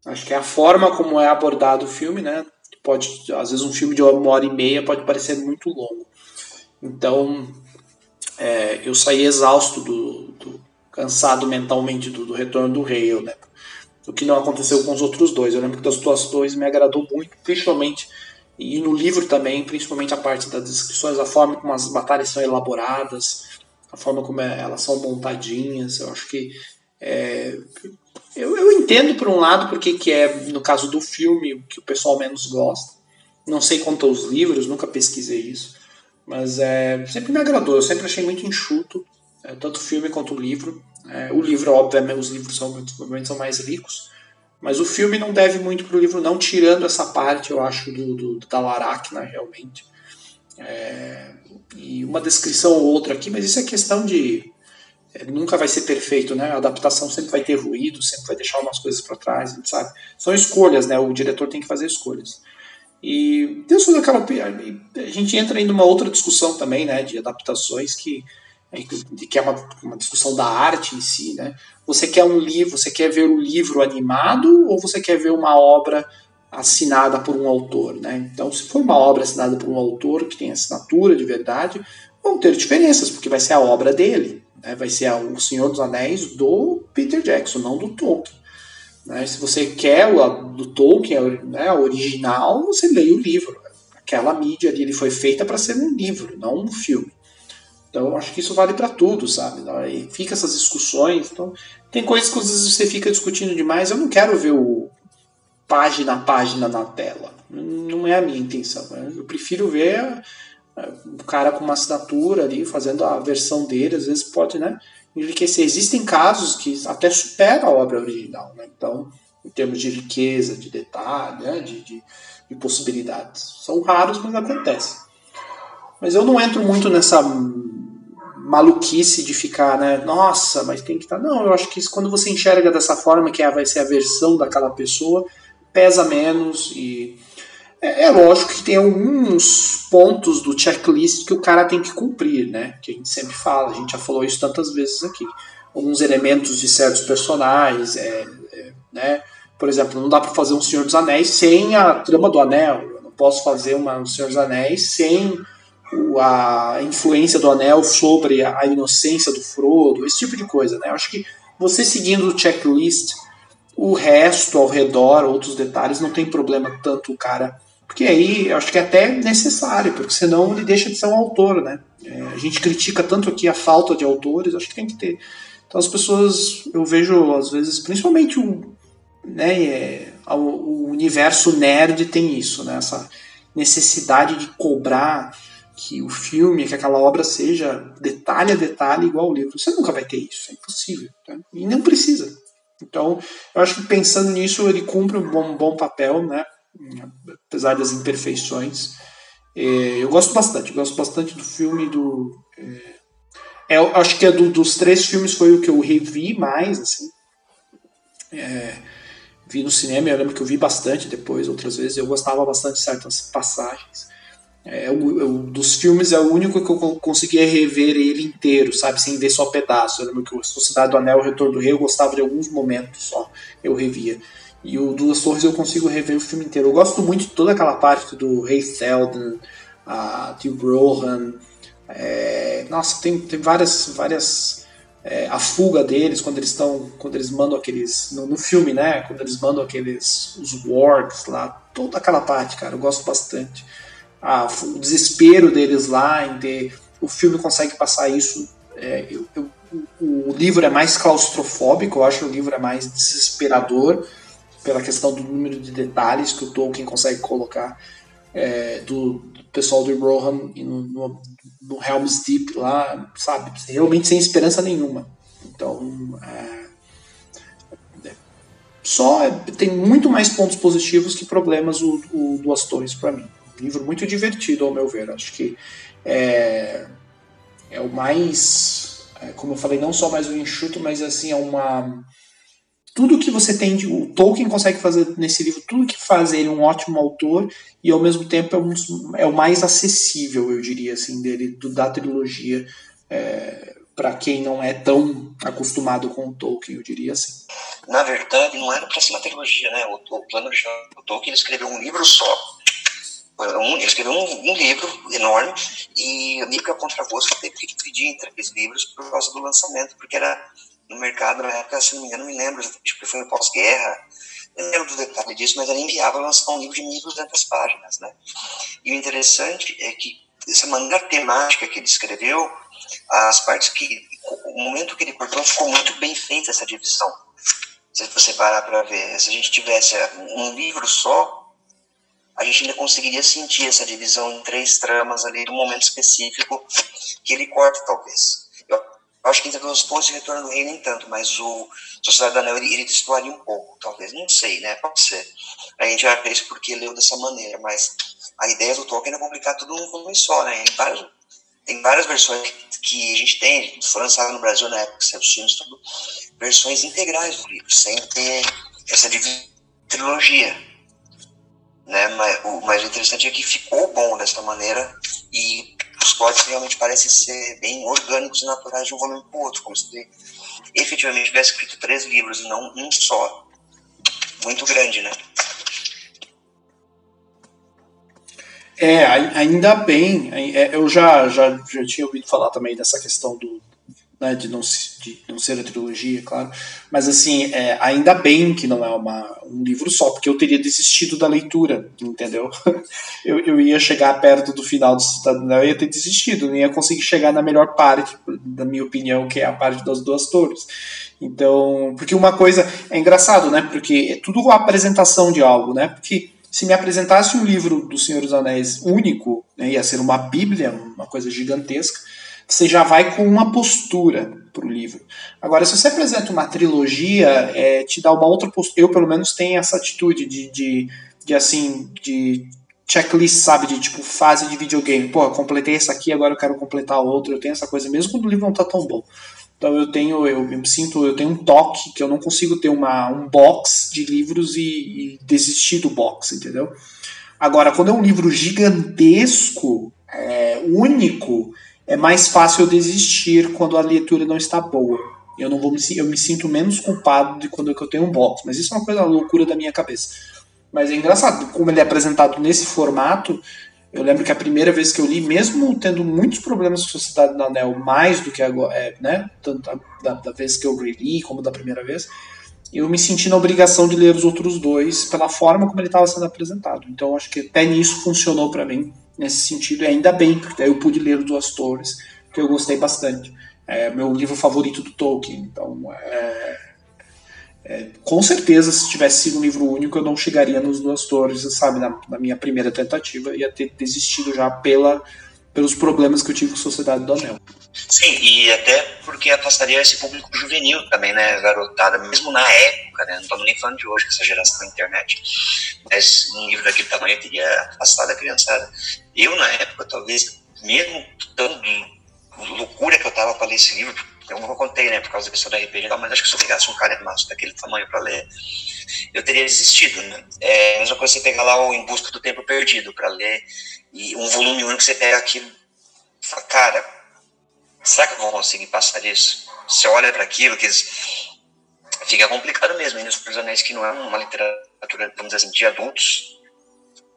Acho que é a forma como é abordado o filme, né? Pode, às vezes um filme de uma hora e meia pode parecer muito longo. Então, é, eu saí exausto do, do cansado mentalmente do, do, retorno do rei, né? O que não aconteceu com os outros dois. Eu lembro que das duas dois me agradou muito, principalmente e no livro também, principalmente a parte das descrições, a forma como as batalhas são elaboradas, a forma como é, elas são montadinhas. Eu acho que é, eu, eu entendo por um lado porque que é no caso do filme o que o pessoal menos gosta. Não sei quanto aos livros, nunca pesquisei isso, mas é, sempre me agradou. Eu sempre achei muito enxuto, é, tanto o filme quanto o livro. É, o livro, obviamente, os livros são, obviamente são mais ricos, mas o filme não deve muito pro livro, não, tirando essa parte, eu acho, do, do da Laracna, realmente. É, e uma descrição ou outra aqui, mas isso é questão de. É, nunca vai ser perfeito, né? A adaptação sempre vai ter ruído, sempre vai deixar umas coisas para trás, sabe? São escolhas, né? O diretor tem que fazer escolhas. E Deus aquela. A gente entra em uma outra discussão também, né? De adaptações que que é uma, uma, discussão da arte em si, né? Você quer um livro, você quer ver o um livro animado ou você quer ver uma obra assinada por um autor, né? Então, se for uma obra assinada por um autor que tem assinatura de verdade, vão ter diferenças, porque vai ser a obra dele, né? vai ser a, o Senhor dos Anéis do Peter Jackson, não do Tolkien. Né? Se você quer o do Tolkien, né, original, você leia o livro. Aquela mídia ali ele foi feita para ser um livro, não um filme. Então, acho que isso vale para tudo, sabe? E fica essas discussões. Então, tem coisas que às vezes você fica discutindo demais. Eu não quero ver o página a página na tela. Não é a minha intenção. Né? Eu prefiro ver o cara com uma assinatura ali, fazendo a versão dele, às vezes pode né, enriquecer. Existem casos que até superam a obra original. Né? Então, em termos de riqueza, de detalhe, né, de, de, de possibilidades. São raros, mas acontece. Mas eu não entro muito nessa maluquice de ficar, né? Nossa, mas tem que estar. Tá... Não, eu acho que quando você enxerga dessa forma, que é, vai ser a versão daquela pessoa, pesa menos e é, é, lógico que tem alguns pontos do checklist que o cara tem que cumprir, né? Que a gente sempre fala, a gente já falou isso tantas vezes aqui. Alguns elementos de certos personagens, é, é, né? Por exemplo, não dá para fazer um Senhor dos Anéis sem a trama do Anel. Eu não posso fazer uma, um Senhor dos Anéis sem a influência do Anel sobre a, inocência do Frodo, esse tipo de coisa, né? Eu acho que você seguindo o checklist o resto ao redor, outros detalhes, não tem problema tanto o cara. Porque aí eu acho que é até necessário, porque senão ele deixa de ser um autor, né? É, a gente critica tanto aqui a falta de autores, acho que tem que ter. Então as pessoas, eu vejo às vezes, principalmente o, né, é, o universo nerd tem isso, né? Essa necessidade de cobrar que o filme, que aquela obra seja detalhe a detalhe igual ao livro. Você nunca vai ter isso, é impossível. Tá? E não precisa. Então, eu acho que pensando nisso, ele cumpre um bom, bom papel, né? apesar das imperfeições. É, eu gosto bastante, gosto bastante do filme do. É, eu acho que é do, dos três filmes foi o que eu revi mais, assim. É, vi no cinema, eu lembro que eu vi bastante depois, outras vezes. Eu gostava bastante de certas passagens. É, o, o, dos filmes é o único que eu conseguia rever ele inteiro, sabe? Sem ver só pedaços. Eu lembro que o Sociedade do Anel o Retorno do Rei eu gostava de alguns momentos só, eu revia. E o Duas Torres eu consigo rever o filme inteiro. Eu gosto muito de toda aquela parte do Rei Selden, a Til Rohan. É, nossa, tem, tem várias, várias é, a fuga deles quando eles estão quando eles mandam aqueles no, no, filme né quando eles mandam aqueles os wargs lá toda aquela parte cara eu gosto bastante ah, o desespero deles lá em ter o filme consegue passar isso é, eu, eu, o, livro é mais claustrofóbico eu acho o livro é mais desesperador pela questão do número de detalhes que o Tolkien consegue colocar é, do, do, pessoal do Rohan no, no, no, Helm's Deep lá, sabe? Realmente sem esperança nenhuma. Então, é, é, só tem muito mais pontos positivos que problemas o, o Duas Torres para mim. Livro muito divertido, ao meu ver. Acho que é, é o mais, é, como eu falei, não só mais um enxuto, mas assim, é uma tudo que você tem de. O Tolkien consegue fazer nesse livro, tudo que faz ele um ótimo autor e ao mesmo tempo é, um, é o mais acessível, eu diria assim, dele, do, da trilogia. É, para quem não é tão acostumado com o Tolkien, eu diria assim. Na verdade, não era para ser uma trilogia, né? O, o plano de Tolkien escreveu um livro só. Um, ele escreveu um, um, livro enorme e a Mica Contragosto teve que dividir em três livros por causa do lançamento, porque era no mercado na época, se não me engano, não me lembro exatamente, porque foi no pós-guerra, não lembro do detalhe disso, mas era inviável lançar um livro de 1.200 páginas, né? E o interessante é que essa maneira temática que ele escreveu, as partes que, o momento que ele cortou, ficou muito bem feita essa divisão. Se você parar para ver, se a gente tivesse um livro só, a gente ainda conseguiria sentir essa divisão em três tramas ali, um momento específico que ele corta, talvez. Eu acho que entre os pontos de retorno do rei nem tanto, mas o Sociedade do Anel ele, ele destoaria um pouco, talvez. Não sei, né? Pode ser. A gente ver isso porque leu dessa maneira, mas a ideia do Tolkien é publicar tudo num volume só, né? Tem várias, tem várias versões que, que a gente tem, foi lançado no Brasil na época, saiu os filmes, tudo, versões integrais do livro, sem ter essa trilogia. Né? Mas o mais interessante é que ficou bom dessa maneira e os códigos realmente parecem ser bem orgânicos e naturais de um volume para o outro, como se efetivamente tivesse escrito três livros e não um só. Muito grande, né? É, ainda bem. É, eu já, já, já tinha ouvido falar também dessa questão do, né, de, não, de não ser a trilogia, claro. Mas assim, é, ainda bem que não é uma, um livro só, porque eu teria desistido da leitura, entendeu? eu, eu ia chegar perto do final do Cidadão, eu ia ter desistido, não ia conseguir chegar na melhor parte, da minha opinião, que é a parte das duas torres. Então, porque uma coisa é engraçado, né? Porque é tudo a apresentação de algo, né? Porque se me apresentasse um livro do Senhor dos Anéis único, né, ia ser uma bíblia, uma coisa gigantesca você já vai com uma postura para o livro. Agora, se você apresenta uma trilogia, é, te dá uma outra postura. Eu, pelo menos, tenho essa atitude de, de, de assim, de checklist, sabe? De tipo fase de videogame. Pô, completei essa aqui, agora eu quero completar outra. Eu tenho essa coisa, mesmo quando o livro não tá tão bom. Então eu tenho, eu, me sinto, eu tenho um toque que eu não consigo ter uma, um box de livros e, e desistir do box, entendeu? Agora, quando é um livro gigantesco, é, único, é mais fácil eu desistir quando a leitura não está boa. Eu não vou me, eu me sinto menos culpado de quando eu tenho um box, mas isso é uma coisa loucura da minha cabeça. Mas é engraçado, como ele é apresentado nesse formato, eu lembro que a primeira vez que eu li, mesmo tendo muitos problemas com Sociedade do Anel, mais do que agora, é, né, tanto da, da, vez que eu reli como da primeira vez, eu me senti na obrigação de ler os outros dois pela forma como ele estava sendo apresentado. Então acho que até nisso funcionou para mim nesse sentido, e ainda bem, porque eu pude ler Duas Torres, que eu gostei bastante. É meu livro favorito do Tolkien, então é, é, com certeza se tivesse sido um livro único eu não chegaria nos Duas Torres, sabe, na, na minha primeira tentativa, ia ter desistido já pela, pelos problemas que eu tive com Sociedade do Anel. Sim, e até porque afastaria esse público juvenil também, né, garotada, mesmo na época, né, não estamos nem falando de hoje, essa geração da internet, mas um livro daquele tamanho teria afastado a criançada. Eu, na época, talvez, mesmo tão loucura que eu tava para ler esse livro, eu não contei, né, por causa da questão da RPG, mas acho que se eu pegasse um cara massa daquele tamanho para ler, eu teria desistido, né. É a mesma coisa você pegar lá o Em Busca do Tempo Perdido para ler, e um volume único você pega fala, cara será que eu vou conseguir passar isso? Você olha para aquilo que fica complicado mesmo, ainda os Anéis que não é uma literatura, vamos dizer assim, de adultos.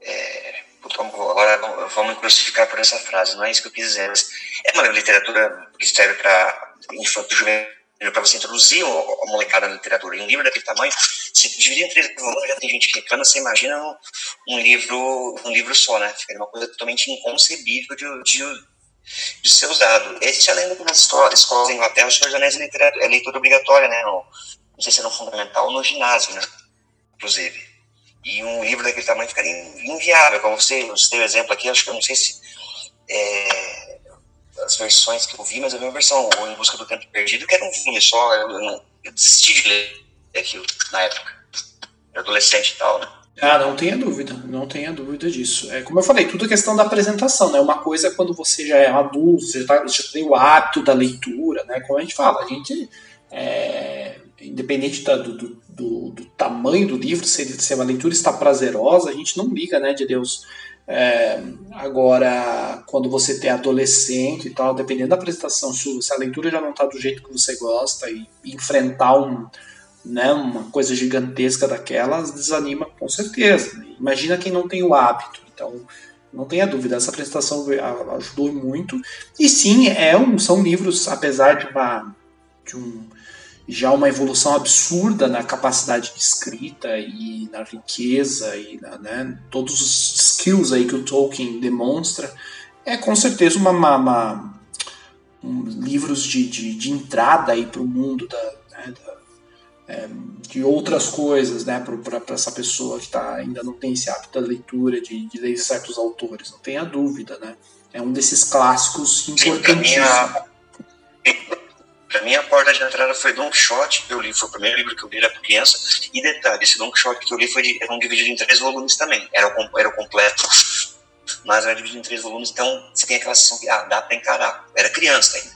É, agora vamos crucificar por essa frase, não é isso que eu quis dizer, é uma literatura que serve para infantil juvenil para você introduzir a molecada na literatura. E um livro daquele tamanho, se dividir em três volumes, já tem gente que reclama, você imagina um, um, livro um livro só, né? Fica uma coisa totalmente inconcebível de, de, de ser usado. Existe a lenda que nas escolas, escolas da Inglaterra, o Senhor dos é, leitura obrigatória, né? No, não sei se é no fundamental ou no ginásio, né? Inclusive. E um livro daquele tamanho ficaria inviável. Como você, você tem o exemplo aqui, acho que eu não sei se é, as versões que eu vi, mas eu vi uma versão o Em Busca do Tempo Perdido, que era um filme só. Eu, eu, eu desisti de ler aquilo na época. Adolescente e tal, né? Ah, não tenha dúvida, não tenha dúvida disso. É como eu falei, tudo é questão da apresentação, né? Uma coisa é quando você já é adulto, você já, tá, já tem o hábito da leitura, né? Como a gente fala, a gente é, independente da, do, do, do, tamanho do livro, se, se a leitura está prazerosa, a gente não liga, né, de Deus. É, agora, quando você tem adolescente e tal, dependendo da apresentação, se, a leitura já não está do jeito que você gosta e enfrentar um, né, uma coisa gigantesca daquelas, desanima com certeza. Imagina quem não tem o hábito. Então, não tenha dúvida, essa apresentação ajudou muito. E sim, é um, são livros, apesar de, uma, de um já uma evolução absurda na capacidade de escrita e na riqueza e na, né, todos os skills aí que o Tolkien demonstra, é com certeza uma, uma, uma um, livros de, de, de entrada aí para o mundo né, da é, de outras coisas, né, para essa pessoa que tá, ainda não tem esse hábito da leitura, de, de ler certos autores, não tenha dúvida, né? É um desses clássicos importantíssimos. Para mim, a porta de entrada foi Don Quixote, que eu li, foi o primeiro livro que eu li era criança. E detalhe, esse Don Quixote que eu li foi de, era um dividido em três volumes também. Era era o completo, mas era dividido em três volumes, então você tem aquela sensação que ah, dá para encarar. Era criança ainda.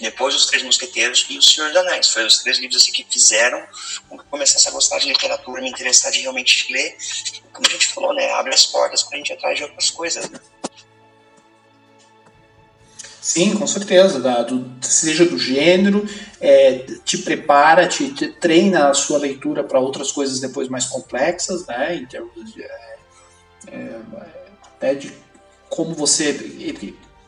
Depois, Os Três Mosqueteiros e O Senhor dos Anéis. Foram os três livros assim, que fizeram com que eu começasse a gostar de literatura, me interessar de realmente ler. Como a gente falou, né? Abre as portas para a gente atrás de outras coisas, né? Sim, com certeza. Da, do, seja do gênero, é, te prepara, te, te, treina a sua leitura para outras coisas depois mais complexas, né? Em termos de, é, é, até de como você.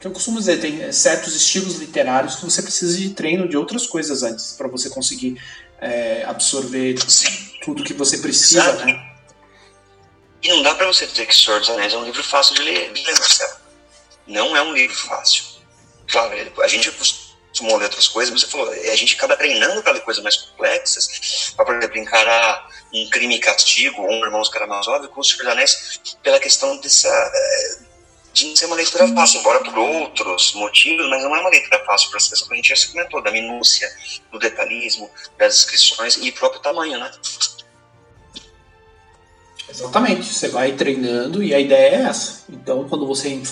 Eu costumo dizer, tem certos estilos literários que você precisa de treino de outras coisas antes para você conseguir é, absorver tudo que você precisa, né? E não dá para você dizer que Senhor dos Anéis é um livro fácil de ler, de ler Marcelo. Não é um livro fácil claro, a gente acostumou a ler outras coisas, mas você falou, a gente acaba treinando para ler coisas mais complexas, para, por exemplo, encarar um crime e castigo ou um Irmãos Karamazov com os Senhor Anéis pela questão dessa eh, de não ser uma leitura fácil, embora por outros motivos, mas não é uma leitura fácil para essa questão que a gente já se comentou, da minúcia, do detalhismo, das descrições e próprio tamanho, né? Exatamente, você vai treinando e a ideia é essa. Então, quando você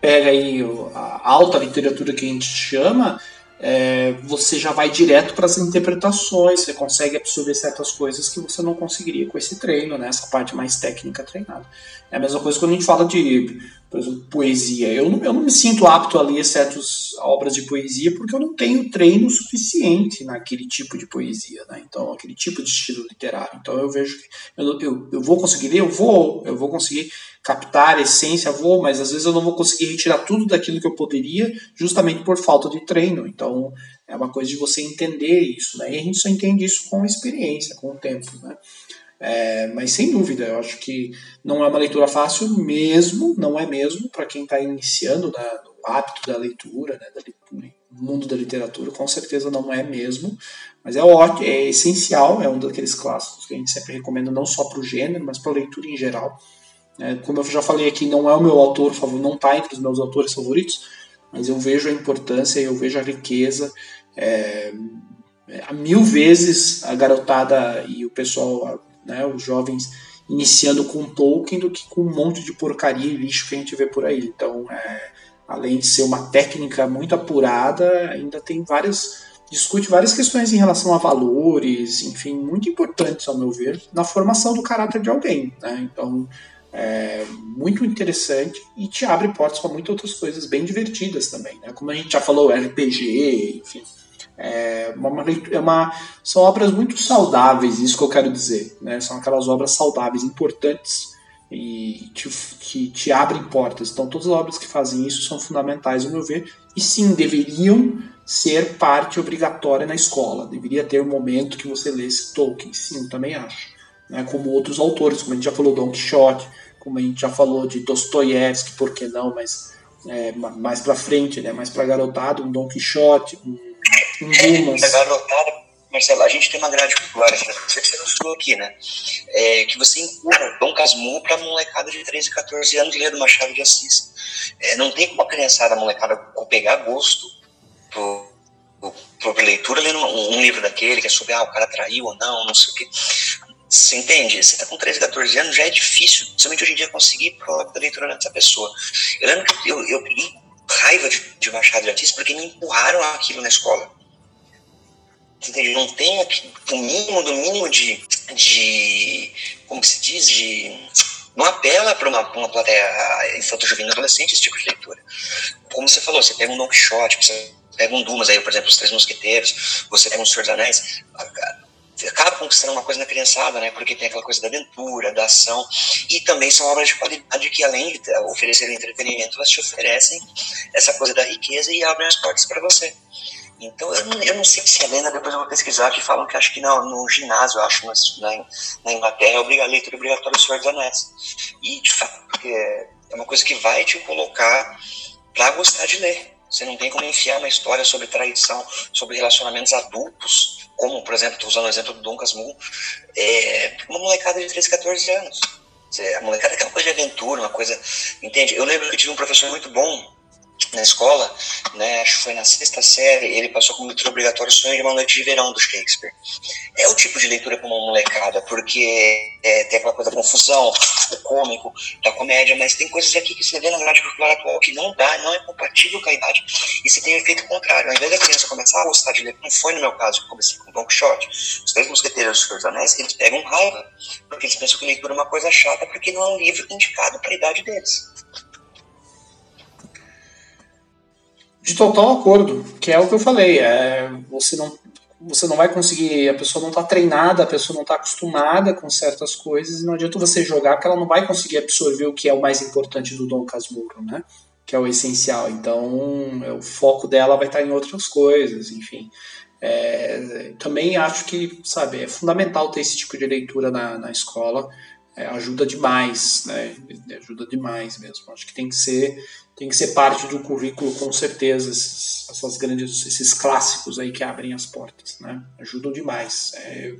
pega aí a alta literatura que a gente chama, é, você já vai direto para as interpretações, você consegue absorver certas coisas que você não conseguiria com esse treino, né? essa parte mais técnica treinada. É a mesma coisa quando a gente fala de, por exemplo, poesia. Eu não, eu não me sinto apto a ler certas obras de poesia porque eu não tenho treino suficiente naquele tipo de poesia, né? então aquele tipo de estilo literário. Então eu vejo que eu, eu, eu vou conseguir ler, eu vou, eu vou conseguir captar a essência, vou, mas às vezes eu não vou conseguir retirar tudo daquilo que eu poderia, justamente por falta de treino. Então, é uma coisa de você entender isso, né? E a gente só entende isso com a experiência, com o tempo, né? É, mas sem dúvida, eu acho que não é uma leitura fácil mesmo, não é mesmo, para quem está iniciando né, no hábito da leitura, né, da leitura, mundo da literatura, com certeza não é mesmo, mas é ótimo, é essencial, é um daqueles clássicos que a gente sempre recomenda não só para o gênero, mas para a leitura em geral. É, como eu já falei aqui, não é o meu autor favorito, não está entre os meus autores favoritos, mas eu vejo a importância, eu vejo a riqueza, é, é, a mil vezes a garotada e o pessoal, né, os jovens iniciando com Tolkien do que com um monte de porcaria e lixo que a gente vê por aí. Então, é, além de ser uma técnica muito apurada, ainda tem várias discute várias questões em relação a valores, enfim, muito importantes ao meu ver, na formação do caráter de alguém. Né? Então, é, muito interessante e te abre portas para muitas outras coisas bem divertidas também, né? Como a gente já falou, RPG, enfim. É uma, é uma, são obras muito saudáveis, isso que eu quero dizer. Né? São aquelas obras saudáveis, importantes e te, que te abrem portas. Então, todas as obras que fazem isso são fundamentais, ao meu ver, e sim, deveriam ser parte obrigatória na escola. Deveria ter um momento que você lesse Tolkien, sim, também acho. Né? Como outros autores, como a gente já falou, Don Quixote, como a gente já falou de Dostoiévski, por que não, mas é, mais para frente, né? mais para garotado, um Don Quixote, um, um Dumas. É, garotada, Marcelo, a gente tem uma grade popular, você não estudou aqui, né? É, que você empurra Dom Casmurro para molecada de 13, 14 anos ler do Machado de Assis. É, não tem como a criançada, a molecada, pegar gosto por, por, por leitura lendo um, um, livro daquele que é sobre ah, o cara traiu ou não, não sei o quê. Você entende? Você tá com 13, 14 anos, já é difícil, principalmente hoje em dia, conseguir prova da leitura dessa pessoa. Eu lembro que eu, eu peguei raiva de, de Machado de Assis porque me empurraram aquilo na escola. Entende? Não tem o mínimo do mínimo de, de. Como se diz? De. Não apela para uma, uma plateia infanto-juvenil adolescente esse tipo de leitura. Como você falou, você pega um Don Quixote, você pega um Dumas, aí, por exemplo, Os Três Mosqueteiros, você pega um Senhor dos Anéis acaba conquistando uma coisa na criançada, né? Porque tem aquela coisa da aventura, da ação, e também são obras de qualidade que, além de oferecerem entretenimento, elas te oferecem essa coisa da riqueza e abrem as portas para você. Então, eu não, eu não sei se a lenda, depois eu vou pesquisar, que falam que acho que não, no ginásio, acho, na, na Inglaterra, é a leitura obrigatória do Senhor dos Anéis. E, de fato, é uma coisa que vai te colocar para gostar de ler. Você não tem como enfiar uma história sobre traição, sobre relacionamentos adultos, como, por exemplo, estou usando o exemplo do Dom Casmurro, é uma molecada de 13, 14 anos. A molecada quer uma coisa de aventura, uma coisa. Entende? Eu lembro que eu tive um professor muito bom na escola, né, acho que foi na sexta série, ele passou como leitura obrigatória o Sonho de uma Noite de Verão do Shakespeare. É o tipo de leitura para uma molecada, porque é, tem aquela coisa da confusão, o cômico, da comédia, mas tem coisas aqui que você vê na grade curricular atual que não dá, não é compatível com a idade, e você tem o um efeito contrário. Ao invés da criança começar a gostar de ler, como foi no meu caso, que comecei com Don Quixote, os três mosqueteiros dos Senhor Anéis, eles pegam raiva, porque eles pensam que leitura é uma coisa chata, porque não é um livro indicado para a idade deles. De total acordo, que é o que eu falei. É, você não você não vai conseguir, a pessoa não está treinada, a pessoa não está acostumada com certas coisas, e não adianta você jogar que ela não vai conseguir absorver o que é o mais importante do Dom Casmurro, né? Que é o essencial. Então, é, o foco dela vai estar tá em outras coisas, enfim. É, também acho que, sabe, é fundamental ter esse tipo de leitura na, na escola, é, ajuda demais, né? Ajuda demais mesmo. Acho que tem que ser tem que ser parte do currículo com certeza esses, essas grandes esses clássicos aí que abrem as portas né? Ajudam demais. É,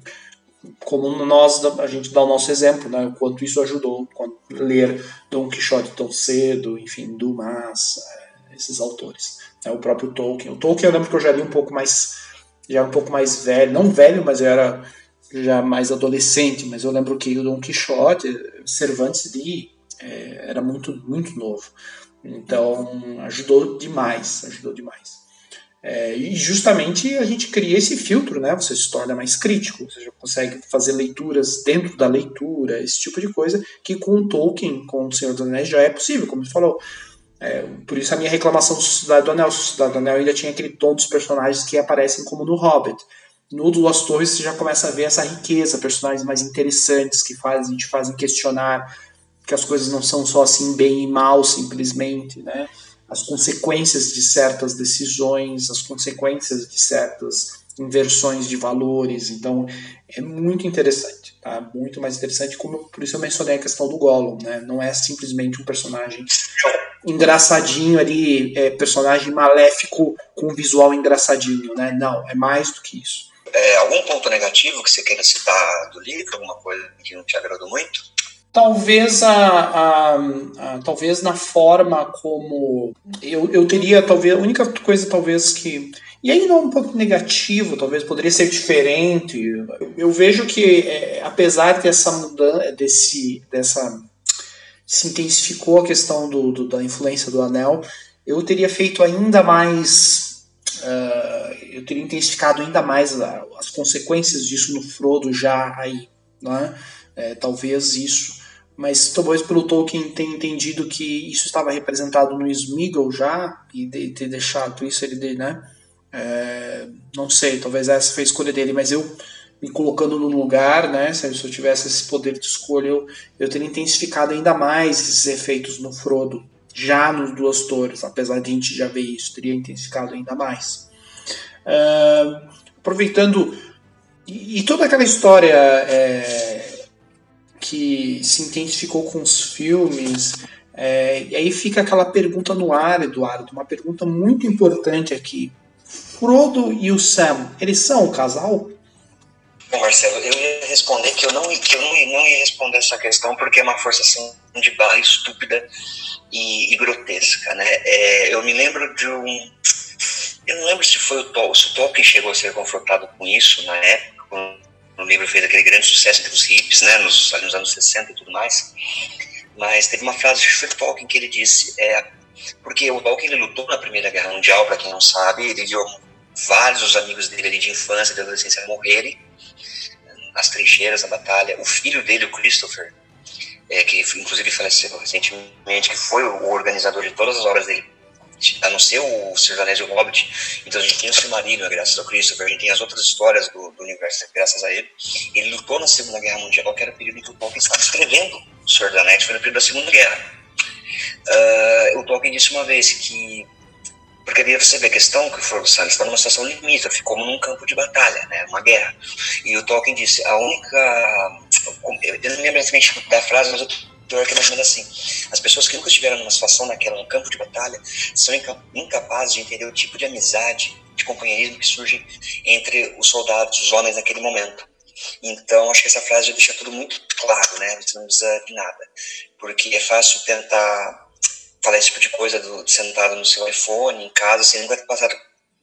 como nós a gente dá o nosso exemplo né? O quanto isso ajudou quando ler Don Quixote tão cedo enfim Dumas é, esses autores. É, o próprio Tolkien. O Tolkien eu lembro que eu já li um pouco mais já um pouco mais velho não velho mas eu era já mais adolescente mas eu lembro que o Don Quixote Cervantes é, era muito muito novo então, ajudou demais, ajudou demais. É, e justamente a gente cria esse filtro, né? Você se torna mais crítico, você já consegue fazer leituras dentro da leitura, esse tipo de coisa, que com o Tolkien, com o Senhor dos Anéis, já é possível, como você falou. É, por isso a minha reclamação do Sociedade do Anel. O Sociedade do Anel ainda tinha aquele tom dos personagens que aparecem como no Hobbit. No Duas Torres você já começa a ver essa riqueza, personagens mais interessantes que fazem, te fazem questionar que as coisas não são só assim bem e mal simplesmente, né? As consequências de certas decisões, as consequências de certas inversões de valores. Então, é muito interessante, tá? Muito mais interessante, como por isso eu mencionei a questão do Gollum, né? Não é simplesmente um personagem engraçadinho ali, é, personagem maléfico com visual engraçadinho, né? Não, é mais do que isso. É, algum ponto negativo que você queira citar do livro, alguma coisa que não te agradou muito? Talvez a, a, a, talvez na forma como eu, eu teria talvez a única coisa talvez que e aí não um ponto negativo talvez poderia ser diferente eu, eu vejo que é, apesar dessa mudança desse dessa se intensificou a questão do, do, da influência do anel eu teria feito ainda mais uh, eu teria intensificado ainda mais as consequências disso no Frodo já aí não é? É, talvez isso. Mas talvez pelo Tolkien ter entendido que isso estava representado no Smeagol já e de, ter deixado isso ele né? É, não sei talvez essa foi a escolha dele mas eu me colocando no lugar né? Se eu tivesse esse poder de escolha eu, eu teria intensificado ainda mais esses efeitos no Frodo já nos Duas Torres apesar de a gente já ver isso teria intensificado ainda mais Uh, aproveitando e, e, toda aquela história é, que se intensificou com os filmes, é, e aí fica aquela pergunta no ar, Eduardo, uma pergunta muito importante aqui. Frodo e o Sam, eles são um casal? Bom, Marcelo, eu ia responder que eu não, que eu não, não ia responder essa questão porque é uma forçação de barra estúpida e, e grotesca, né? É, eu me lembro de um... Eu não lembro se foi o Tolkien, o chegou a ser confrontado com isso na época, no livro fez aquele grande sucesso entre os hippies, né, nos, nos anos 60 e tudo mais, mas teve uma frase de Tolkien que ele disse, é, porque o Tolkien ele lutou na Primeira Guerra Mundial, para quem não sabe, ele viu vários dos amigos dele de infância e de adolescência morrerem nas trincheiras, na batalha. O filho dele, o Christopher, é, que inclusive faleceu recentemente, que foi o organizador de todas as obras dele, a não ser o Senhor Anéis e o Hobbit. Então a gente tem o Silmarillion, graças ao Christopher, a gente tem as outras histórias do, do, universo, graças a ele. Ele lutou na Segunda Guerra Mundial, que era o período em que o Tolkien estava escrevendo o Senhor dos Anéis, foi no período da Segunda Guerra. Uh, o Tolkien disse uma vez que porque você vê a questão que o Frodo Salles está numa situação limítrofe, como num campo de batalha, né, uma guerra. E o Tolkien disse, a única... Eu não lembro exatamente da frase, mas o pior que é mais ou menos assim. As pessoas que nunca estiveram numa situação naquela, num campo de batalha, são incapazes de entender o tipo de amizade, de companheirismo que surge entre os soldados, os homens naquele momento. Então, acho que essa frase já deixa tudo muito claro, né? Você não precisa de nada. Porque é fácil tentar falar esse tipo de coisa do, sentado no seu iPhone, em casa, sem nunca ter passado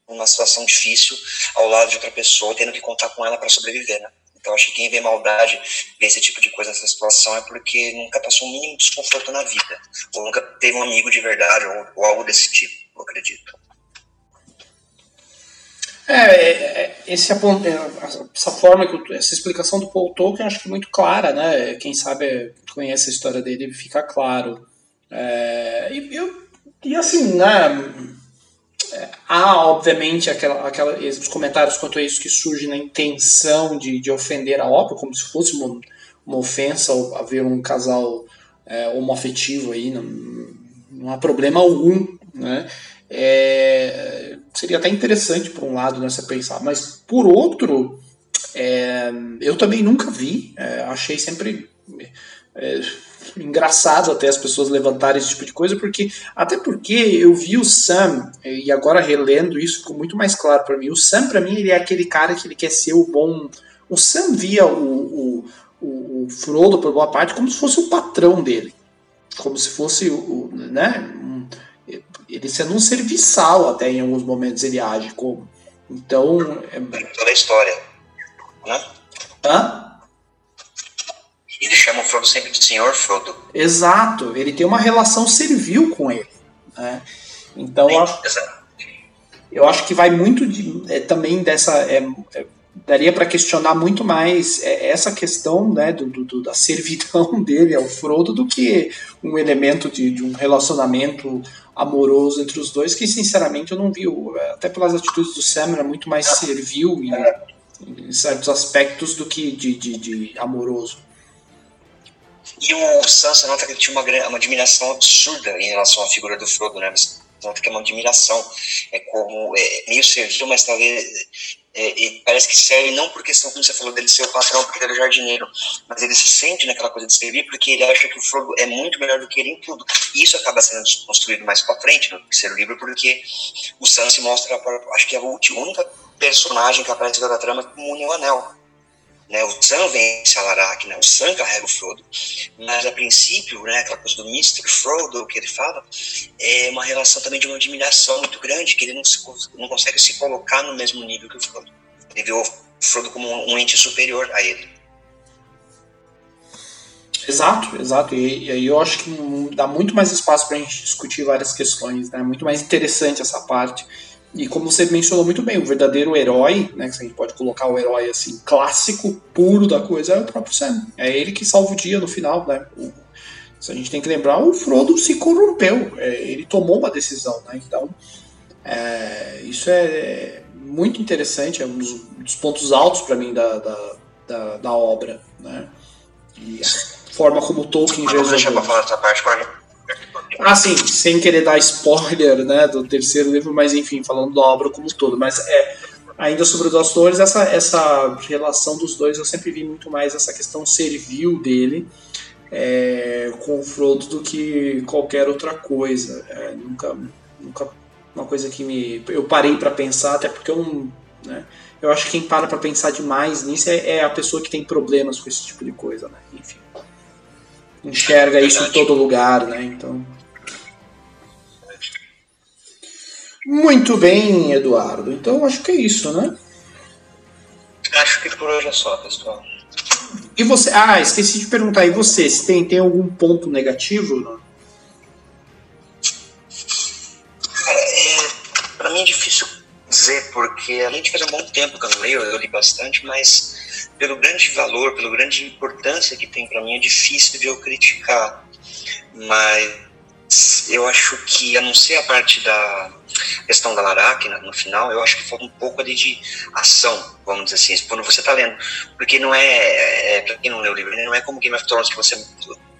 uma situação difícil ao lado de outra pessoa, tendo que contar com ela para sobreviver, né? Então, acho que quem vê maldade, vê esse tipo de coisa nessa situação, é porque nunca passou um mínimo desconforto na vida, ou nunca teve um amigo de verdade, ou, ou algo desse tipo, eu acredito. É, é, é esse, é, essa forma, que essa explicação do Paul Tolkien acho que é muito clara, né? Quem sabe conhece a história dele fica claro. É, e, eu, e assim, né? Há, obviamente, aquela, aquela, os comentários quanto a isso que surgem na intenção de, de ofender a obra, como se fosse uma, uma ofensa haver um casal é, homoafetivo aí, não, não há problema algum, né? É, seria até interessante por um lado nessa né, pensar, mas por outro, é, eu também nunca vi, é, achei sempre é, engraçado até as pessoas levantarem esse tipo de coisa, porque até porque eu vi o Sam e agora relendo isso ficou muito mais claro para mim. O Sam para mim ele é aquele cara que ele quer ser o bom. O Sam via o, o, o Frodo por boa parte como se fosse o patrão dele, como se fosse o, né, ele sendo um serviçal até em alguns momentos ele age como. Então é... toda a história, né? Hã? Ele chama o Frodo sempre de Senhor Frodo. Exato, ele tem uma relação servil com ele. Né? Então, eu acho, eu acho que vai muito de, é, também dessa. É, é, daria para questionar muito mais é, essa questão né, do, do, da servidão dele ao Frodo do que um elemento de, de um relacionamento amoroso entre os dois, que sinceramente eu não vi, até pelas atitudes do Sam, era muito mais servil em, em certos aspectos do que de, de, de amoroso. E o Sansa nota que ele tinha uma, uma admiração absurda em relação à figura do Frodo, né? Você nota que é uma admiração. É como. É, meio servil, mas talvez. É, parece que serve não por questão, como você falou, dele ser o patrão, porque ele é jardineiro, mas ele se sente naquela coisa de servir porque ele acha que o Frodo é muito melhor do que ele em tudo. E isso acaba sendo construído mais pra frente no terceiro livro, porque o Sansa mostra, acho que é a única personagem que aparece da trama como o Anel né, o Sam vence a Larak, né, o Sam carrega o Frodo, mas a princípio, né, aquela coisa do Mr. Frodo que ele fala, é uma relação também de uma admiração muito grande, que ele não, se, não consegue se colocar no mesmo nível que o Frodo. Ele vê o Frodo como um ente superior a ele. Exato, exato. E, aí eu acho que dá muito mais espaço para a gente discutir várias questões, né? Muito mais interessante essa parte. E como você mencionou muito bem, o verdadeiro herói, né, que a gente pode colocar o herói assim, clássico, puro da coisa, é o próprio Sam. É ele que salva o dia no final, né? O, a gente tem que lembrar, o Frodo se corrompeu, é, ele tomou uma decisão, né? Então, é, isso é, é, muito interessante, é um dos, dos pontos altos para mim da, da, da, da, obra, né? E a forma como Tolkien resolveu. Deixa eu falar essa parte, ah, sim, sem querer dar spoiler né, do terceiro livro, mas enfim, falando da obra como um todo. Mas é, ainda sobre os Astores, essa, essa relação dos dois eu sempre vi muito mais essa questão servil dele é, com o Frodo do que qualquer outra coisa. É, nunca, nunca uma coisa que me eu parei para pensar, até porque eu né, eu acho que quem para para pensar demais nisso é, é, a pessoa que tem problemas com esse tipo de coisa, né? Enfim, enxerga isso em todo lugar, né? Então Muito bem, Eduardo. Então acho que é isso, né? Acho que por hoje é só, pessoal. E você? Ah, esqueci de perguntar. E você? Se tem, tem algum ponto negativo? Não? É, pra mim é difícil dizer, porque além de fazer um bom tempo que eu não leio, eu li bastante, mas pelo grande valor, pela grande importância que tem para mim, é difícil de eu criticar. Mas eu acho que, a não ser a parte da questão da Larak no final, eu acho que falta um pouco ali de ação, vamos dizer assim, quando você está lendo. Porque não é, é para quem não leu o livro, não é como Game of Thrones que você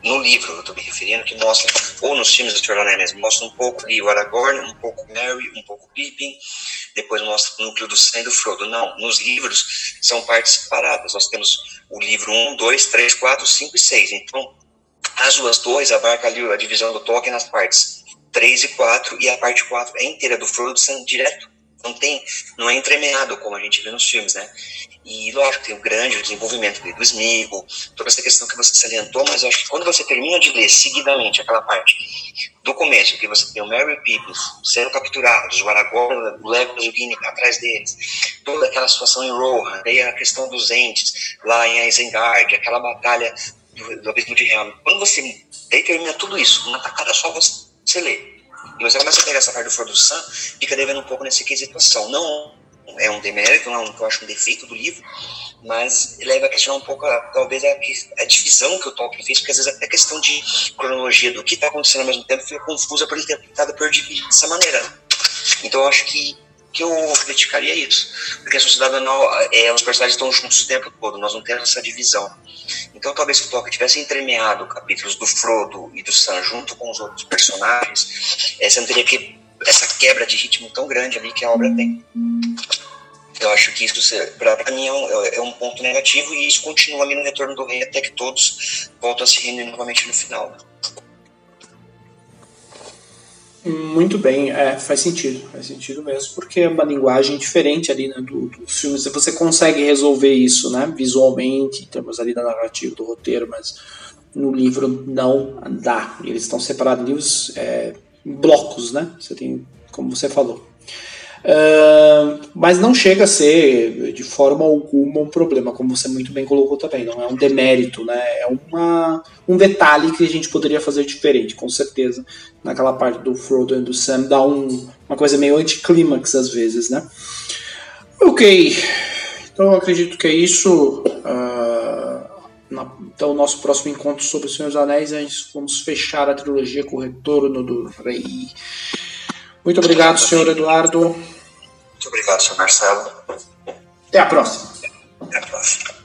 no livro, eu estou me referindo, que mostra, ou nos filmes do Anéis mesmo, mostra um pouco ali o Aragorn, um pouco Merry, um pouco Pippin, depois mostra o núcleo do Sam e do Frodo. Não, nos livros são partes separadas. Nós temos o livro 1, 2, 3, 4, 5 e 6. Então, as duas dois abarca ali a divisão do Tolkien nas partes 3 e 4, e a parte 4 é inteira do Frodo sendo direto. Não tem, não é entremeado como a gente vê nos filmes, né? E lógico, tem o grande desenvolvimento do Smigo, toda essa questão que você salientou, mas eu acho que quando você termina de ler seguidamente aquela parte do começo, que você tem o Merry Pippin sendo capturados, o Aragorn, o Legolas e o Gimli atrás deles, toda aquela situação em Rohan, daí a questão dos entes lá em Isengard, aquela batalha do, do Abismo de Helm. Quando você termina tudo isso, uma tacada só você você lê. E você começa a pegar essa parte do Frodo Sam, fica devendo um pouco nesse quesito ação. Não é um demérito, não é um, eu acho um defeito do livro, mas leva a questionar um pouco, a, talvez, a, a, divisão que o Tolkien fez, porque às vezes até a questão de cronologia do que está acontecendo ao mesmo tempo fica confusa por ele ter tentado por dividir dessa maneira. Então eu acho que que eu criticaria isso. Porque a sociedade não, é, os personagens estão juntos o tempo todo, nós não temos essa divisão. Então talvez se o Tolkien tivesse entremeado capítulos do Frodo e do Sam junto com os outros personagens, é, você não teria que, essa quebra de ritmo tão grande ali que a obra tem. Eu acho que isso, para mim, é um, é um, ponto negativo e isso continua ali no Retorno do Rei até que todos voltam a se reunir novamente no final. Muito bem, é, faz sentido, faz sentido mesmo, porque é uma linguagem diferente ali né, do, dos filmes. Você consegue resolver isso, né, visualmente, em termos ali da narrativa, do roteiro, mas no livro não dá. Eles estão separados livros é, em blocos, né? Você tem, como você falou. Mas não chega a ser de forma alguma um problema, como você muito bem colocou também. Não é um demérito, né? É uma, um detalhe que a gente poderia fazer diferente, com certeza. Naquela parte do Frodo e do Sam dá um, uma coisa meio anticlímax às vezes, né? Ok, então acredito que é isso. Uh, na, então, nosso próximo encontro sobre o Senhor dos Anéis, gente vamos fechar a trilogia com o Retorno do Rei. Muito obrigado, senhor Eduardo. Muito obrigado, senhor Marcelo. Até a próxima. Até a próxima.